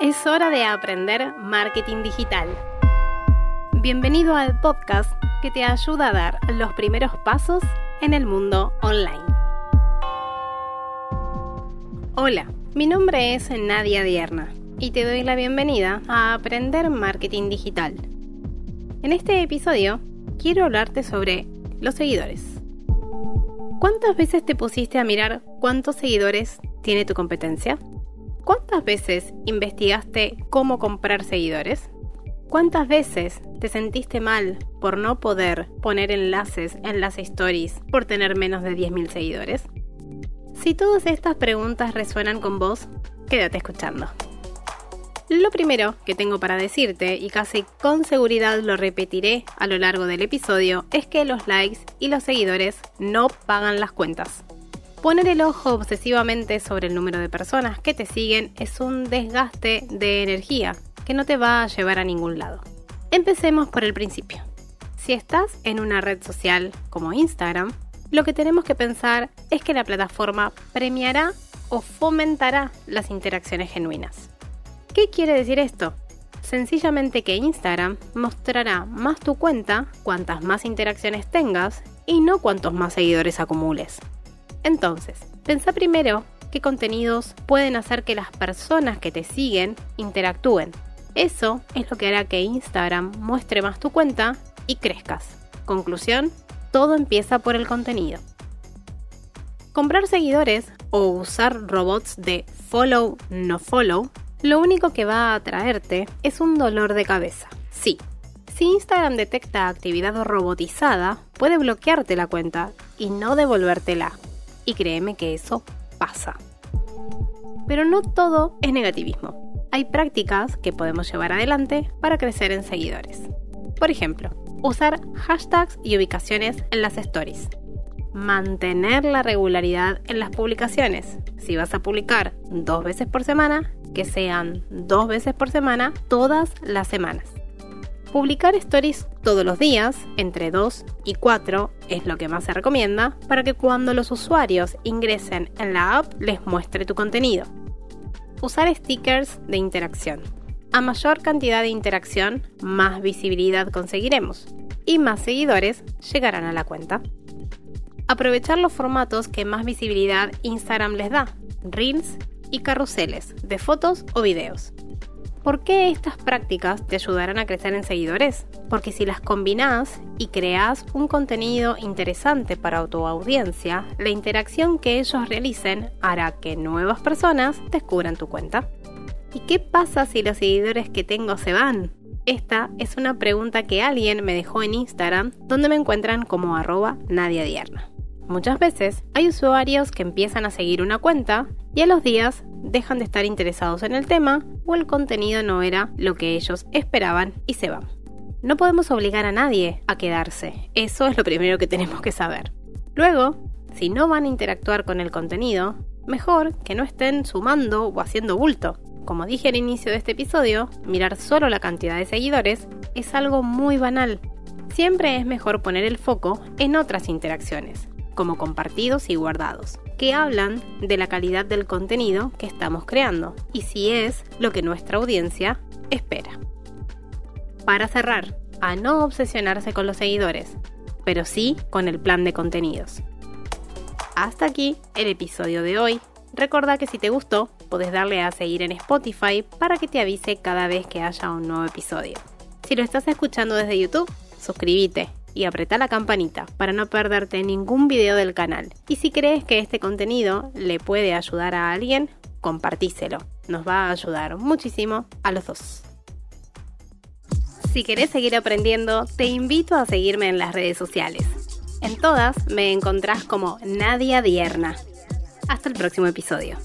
Es hora de aprender marketing digital. Bienvenido al podcast que te ayuda a dar los primeros pasos en el mundo online. Hola, mi nombre es Nadia Dierna y te doy la bienvenida a Aprender Marketing Digital. En este episodio quiero hablarte sobre los seguidores. ¿Cuántas veces te pusiste a mirar cuántos seguidores tiene tu competencia? ¿Cuántas veces investigaste cómo comprar seguidores? ¿Cuántas veces te sentiste mal por no poder poner enlaces en las stories por tener menos de 10.000 seguidores? Si todas estas preguntas resuenan con vos, quédate escuchando. Lo primero que tengo para decirte, y casi con seguridad lo repetiré a lo largo del episodio, es que los likes y los seguidores no pagan las cuentas. Poner el ojo obsesivamente sobre el número de personas que te siguen es un desgaste de energía que no te va a llevar a ningún lado. Empecemos por el principio. Si estás en una red social como Instagram, lo que tenemos que pensar es que la plataforma premiará o fomentará las interacciones genuinas. ¿Qué quiere decir esto? Sencillamente que Instagram mostrará más tu cuenta cuantas más interacciones tengas y no cuantos más seguidores acumules. Entonces, pensá primero qué contenidos pueden hacer que las personas que te siguen interactúen. Eso es lo que hará que Instagram muestre más tu cuenta y crezcas. Conclusión, todo empieza por el contenido. Comprar seguidores o usar robots de follow no follow, lo único que va a traerte es un dolor de cabeza. Sí, si Instagram detecta actividad robotizada, puede bloquearte la cuenta y no devolvértela y créeme que eso pasa. Pero no todo es negativismo. Hay prácticas que podemos llevar adelante para crecer en seguidores. Por ejemplo, usar hashtags y ubicaciones en las stories. Mantener la regularidad en las publicaciones. Si vas a publicar dos veces por semana, que sean dos veces por semana todas las semanas. Publicar stories todos los días, entre 2 y 4 es lo que más se recomienda, para que cuando los usuarios ingresen en la app les muestre tu contenido. Usar stickers de interacción. A mayor cantidad de interacción, más visibilidad conseguiremos y más seguidores llegarán a la cuenta. Aprovechar los formatos que más visibilidad Instagram les da, reels y carruseles de fotos o videos. ¿Por qué estas prácticas te ayudarán a crecer en seguidores? Porque si las combinas y creas un contenido interesante para tu audiencia, la interacción que ellos realicen hará que nuevas personas descubran tu cuenta. ¿Y qué pasa si los seguidores que tengo se van? Esta es una pregunta que alguien me dejó en Instagram, donde me encuentran como arroba Dierna. Muchas veces hay usuarios que empiezan a seguir una cuenta y a los días dejan de estar interesados en el tema o el contenido no era lo que ellos esperaban y se van. No podemos obligar a nadie a quedarse, eso es lo primero que tenemos que saber. Luego, si no van a interactuar con el contenido, mejor que no estén sumando o haciendo bulto. Como dije al inicio de este episodio, mirar solo la cantidad de seguidores es algo muy banal. Siempre es mejor poner el foco en otras interacciones, como compartidos y guardados, que hablan de la calidad del contenido que estamos creando y si es lo que nuestra audiencia espera. Para cerrar, a no obsesionarse con los seguidores, pero sí con el plan de contenidos. Hasta aquí el episodio de hoy. Recuerda que si te gustó, puedes darle a seguir en Spotify para que te avise cada vez que haya un nuevo episodio. Si lo estás escuchando desde YouTube, suscríbete y apreta la campanita para no perderte ningún video del canal. Y si crees que este contenido le puede ayudar a alguien, compartíselo. Nos va a ayudar muchísimo a los dos. Si querés seguir aprendiendo, te invito a seguirme en las redes sociales. En todas me encontrás como Nadia Dierna. Hasta el próximo episodio.